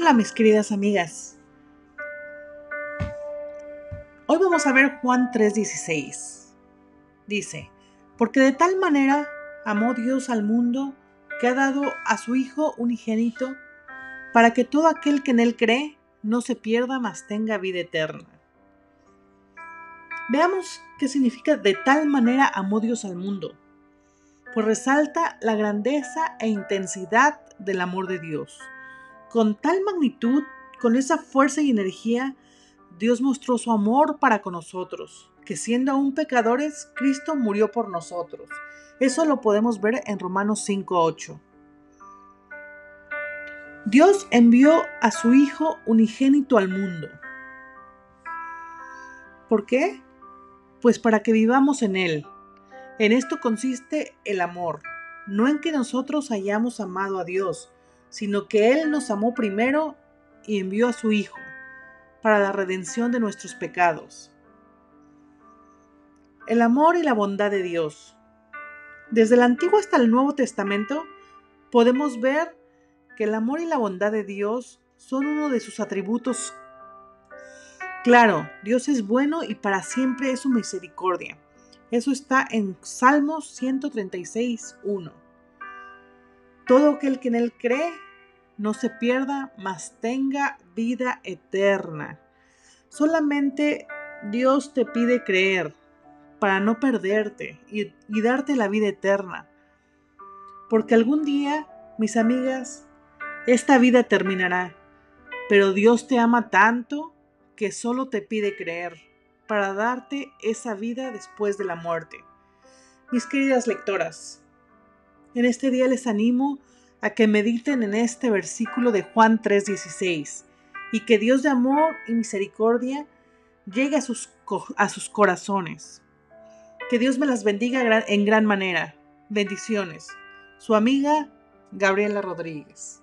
Hola mis queridas amigas. Hoy vamos a ver Juan 3:16. Dice, porque de tal manera amó Dios al mundo que ha dado a su Hijo unigénito para que todo aquel que en él cree no se pierda, mas tenga vida eterna. Veamos qué significa de tal manera amó Dios al mundo, pues resalta la grandeza e intensidad del amor de Dios con tal magnitud, con esa fuerza y energía, Dios mostró su amor para con nosotros, que siendo aún pecadores, Cristo murió por nosotros. Eso lo podemos ver en Romanos 5.8. Dios envió a su Hijo unigénito al mundo. ¿Por qué? Pues para que vivamos en Él. En esto consiste el amor, no en que nosotros hayamos amado a Dios, sino que Él nos amó primero y envió a su Hijo para la redención de nuestros pecados. El amor y la bondad de Dios. Desde el Antiguo hasta el Nuevo Testamento podemos ver que el amor y la bondad de Dios son uno de sus atributos. Claro, Dios es bueno y para siempre es su misericordia. Eso está en Salmos 136, 1. Todo aquel que en Él cree no se pierda, mas tenga vida eterna. Solamente Dios te pide creer para no perderte y, darte la vida eterna. Porque algún día, mis amigas, esta vida terminará, pero Dios te ama tanto que solo te pide creer para darte esa vida después de la muerte. Mis queridas lectoras, en este día les animo a que mediten en este versículo de Juan 3:16 y que Dios de amor y misericordia llegue a sus, a sus corazones. Que Dios me las bendiga en gran manera. Bendiciones. Su amiga Gabriela Rodríguez.